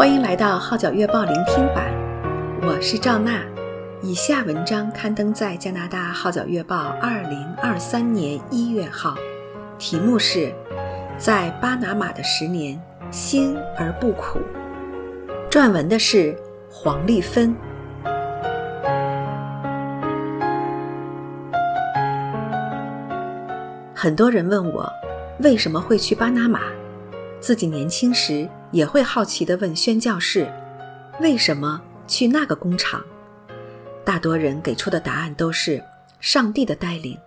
欢迎来到《号角月报》聆听版，我是赵娜。以下文章刊登在加拿大《号角月报》二零二三年一月号，题目是《在巴拿马的十年，辛而不苦》。撰文的是黄丽芬。很多人问我为什么会去巴拿马，自己年轻时也会好奇地问宣教士：为什么去那个工厂？大多人给出的答案都是上帝的带领。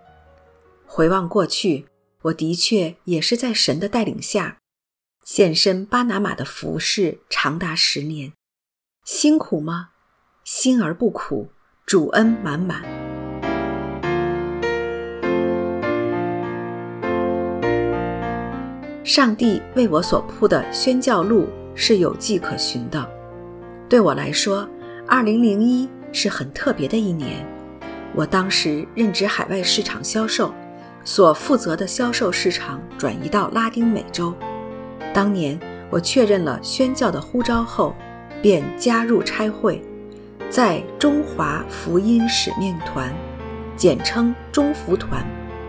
回望过去，我的确也是在神的带领下，献身巴拿马的服饰长达十年。辛苦吗？辛而不苦，主恩满满。上帝为我所铺的宣教路是有迹可循的。对我来说，2001是很特别的一年。我当时任职海外市场销售，所负责的销售市场转移到拉丁美洲。当年我确认了宣教的呼召后，便加入差会，在中华福音使命团（简称中福团）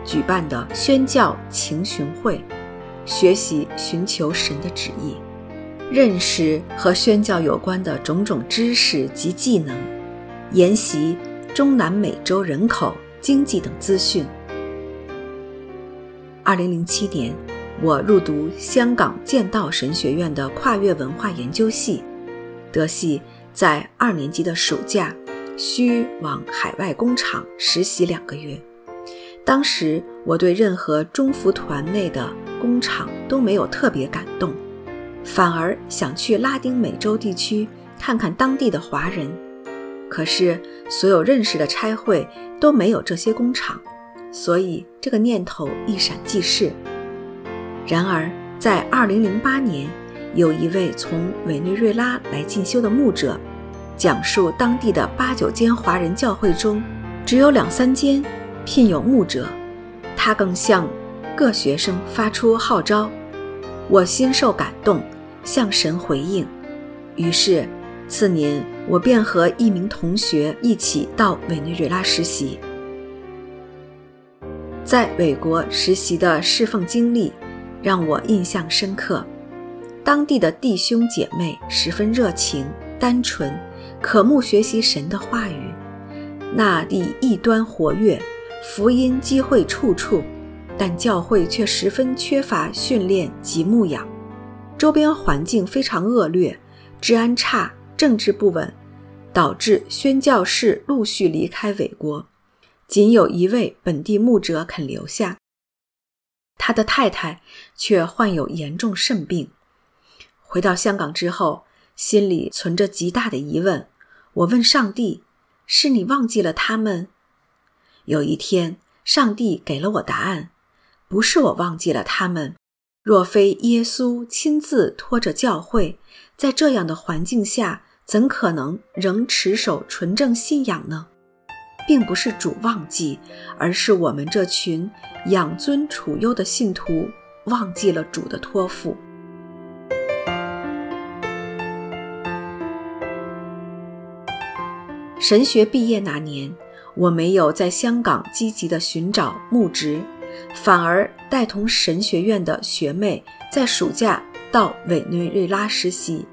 举办的宣教情巡会。学习寻求神的旨意，认识和宣教有关的种种知识及技能，研习中南美洲人口、经济等资讯。二零零七年，我入读香港剑道神学院的跨越文化研究系，德系在二年级的暑假需往海外工厂实习两个月。当时我对任何中服团内的工厂都没有特别感动，反而想去拉丁美洲地区看看当地的华人。可是所有认识的差会都没有这些工厂，所以这个念头一闪即逝。然而，在2008年，有一位从委内瑞拉来进修的牧者，讲述当地的八九间华人教会中，只有两三间聘有牧者。他更像各学生发出号召，我心受感动，向神回应。于是次年，我便和一名同学一起到委内瑞拉实习。在美国实习的侍奉经历让我印象深刻，当地的弟兄姐妹十分热情、单纯，渴慕学习神的话语。那地异端活跃，福音机会处处。但教会却十分缺乏训练及牧养，周边环境非常恶劣，治安差，政治不稳，导致宣教士陆续离开伟国，仅有一位本地牧者肯留下。他的太太却患有严重肾病。回到香港之后，心里存着极大的疑问。我问上帝：“是你忘记了他们？”有一天，上帝给了我答案。不是我忘记了他们，若非耶稣亲自托着教会，在这样的环境下，怎可能仍持守纯正信仰呢？并不是主忘记，而是我们这群养尊处优的信徒忘记了主的托付。神学毕业那年，我没有在香港积极的寻找牧职。反而带同神学院的学妹在暑假到委内瑞拉实习。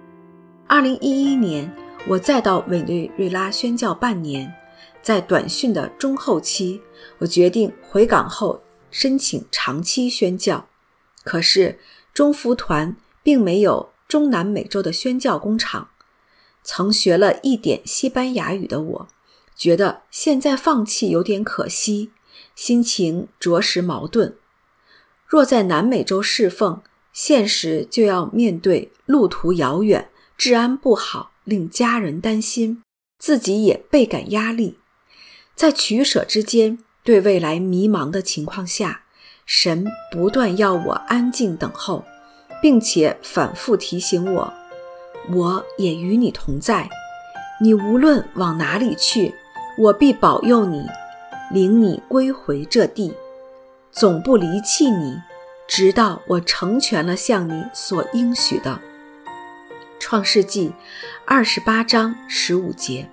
二零一一年，我再到委内瑞拉宣教半年，在短训的中后期，我决定回港后申请长期宣教。可是中福团并没有中南美洲的宣教工厂。曾学了一点西班牙语的我，觉得现在放弃有点可惜。心情着实矛盾。若在南美洲侍奉，现实就要面对路途遥远、治安不好，令家人担心，自己也倍感压力。在取舍之间，对未来迷茫的情况下，神不断要我安静等候，并且反复提醒我：“我也与你同在，你无论往哪里去，我必保佑你。”领你归回这地，总不离弃你，直到我成全了向你所应许的。创世纪二十八章十五节。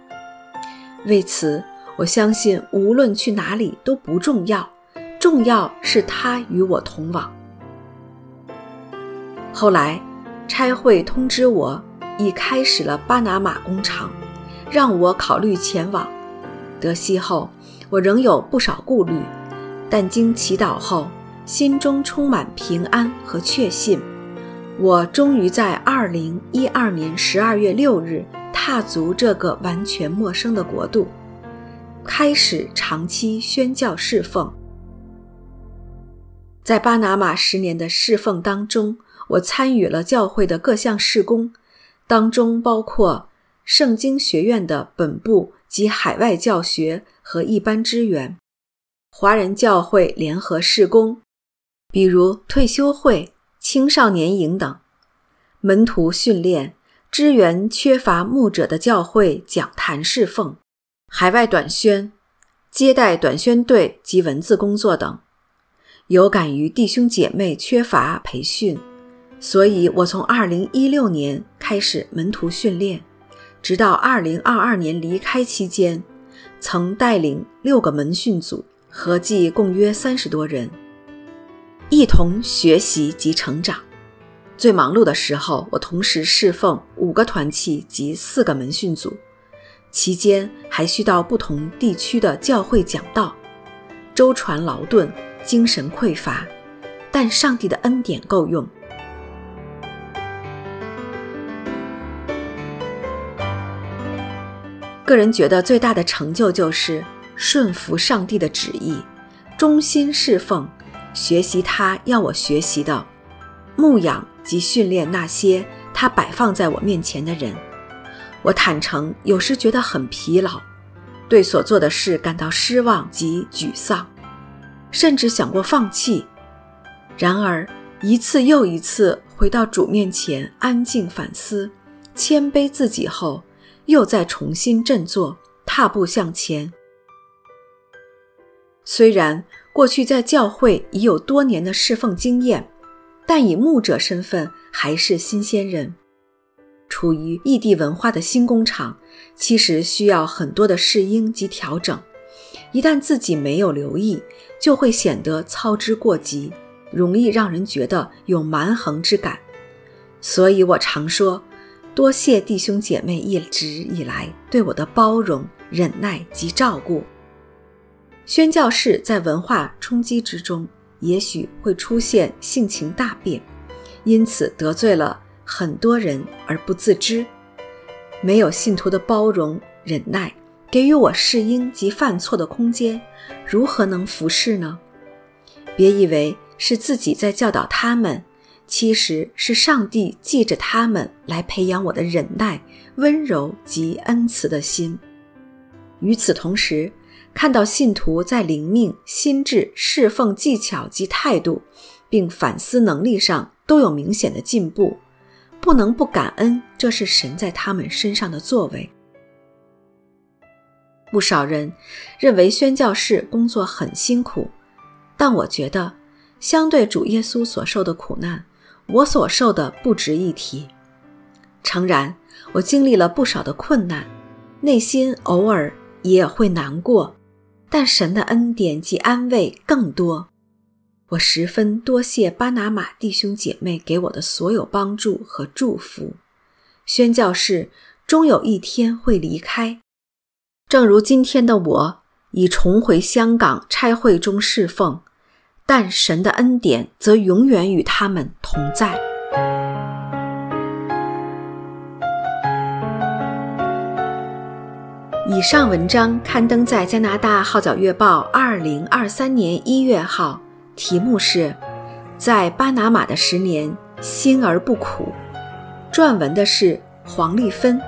为此，我相信无论去哪里都不重要，重要是他与我同往。后来，差会通知我已开始了巴拿马工厂，让我考虑前往。得悉后，我仍有不少顾虑，但经祈祷后，心中充满平安和确信。我终于在二零一二年十二月六日踏足这个完全陌生的国度，开始长期宣教侍奉。在巴拿马十年的侍奉当中，我参与了教会的各项事工，当中包括圣经学院的本部及海外教学和一般支援，华人教会联合事工，比如退休会。青少年营等，门徒训练，支援缺乏牧者的教会讲坛侍奉，海外短宣，接待短宣队及文字工作等。有感于弟兄姐妹缺乏培训，所以我从2016年开始门徒训练，直到2022年离开期间，曾带领六个门训组，合计共约三十多人。一同学习及成长。最忙碌的时候，我同时侍奉五个团契及四个门训组，期间还需到不同地区的教会讲道，舟船劳顿，精神匮乏，但上帝的恩典够用。个人觉得最大的成就就是顺服上帝的旨意，忠心侍奉。学习他要我学习的，牧养及训练那些他摆放在我面前的人。我坦诚，有时觉得很疲劳，对所做的事感到失望及沮丧，甚至想过放弃。然而，一次又一次回到主面前安静反思，谦卑自己后，又再重新振作，踏步向前。虽然，过去在教会已有多年的侍奉经验，但以牧者身份还是新鲜人。处于异地文化的新工厂，其实需要很多的适应及调整。一旦自己没有留意，就会显得操之过急，容易让人觉得有蛮横之感。所以我常说，多谢弟兄姐妹一直以来对我的包容、忍耐及照顾。宣教士在文化冲击之中，也许会出现性情大变，因此得罪了很多人而不自知。没有信徒的包容忍耐，给予我适应及犯错的空间，如何能服侍呢？别以为是自己在教导他们，其实是上帝借着他们来培养我的忍耐、温柔及恩慈的心。与此同时，看到信徒在灵命、心智、侍奉技巧及态度，并反思能力上都有明显的进步，不能不感恩，这是神在他们身上的作为。不少人认为宣教士工作很辛苦，但我觉得，相对主耶稣所受的苦难，我所受的不值一提。诚然，我经历了不少的困难，内心偶尔也会难过。但神的恩典及安慰更多，我十分多谢巴拿马弟兄姐妹给我的所有帮助和祝福。宣教士终有一天会离开，正如今天的我已重回香港差会中侍奉，但神的恩典则永远与他们同在。以上文章刊登在加拿大《号角月报》二零二三年一月号，题目是《在巴拿马的十年，辛而不苦》，撰文的是黄丽芬。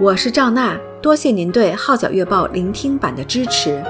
我是赵娜，多谢您对《号角月报》聆听版的支持。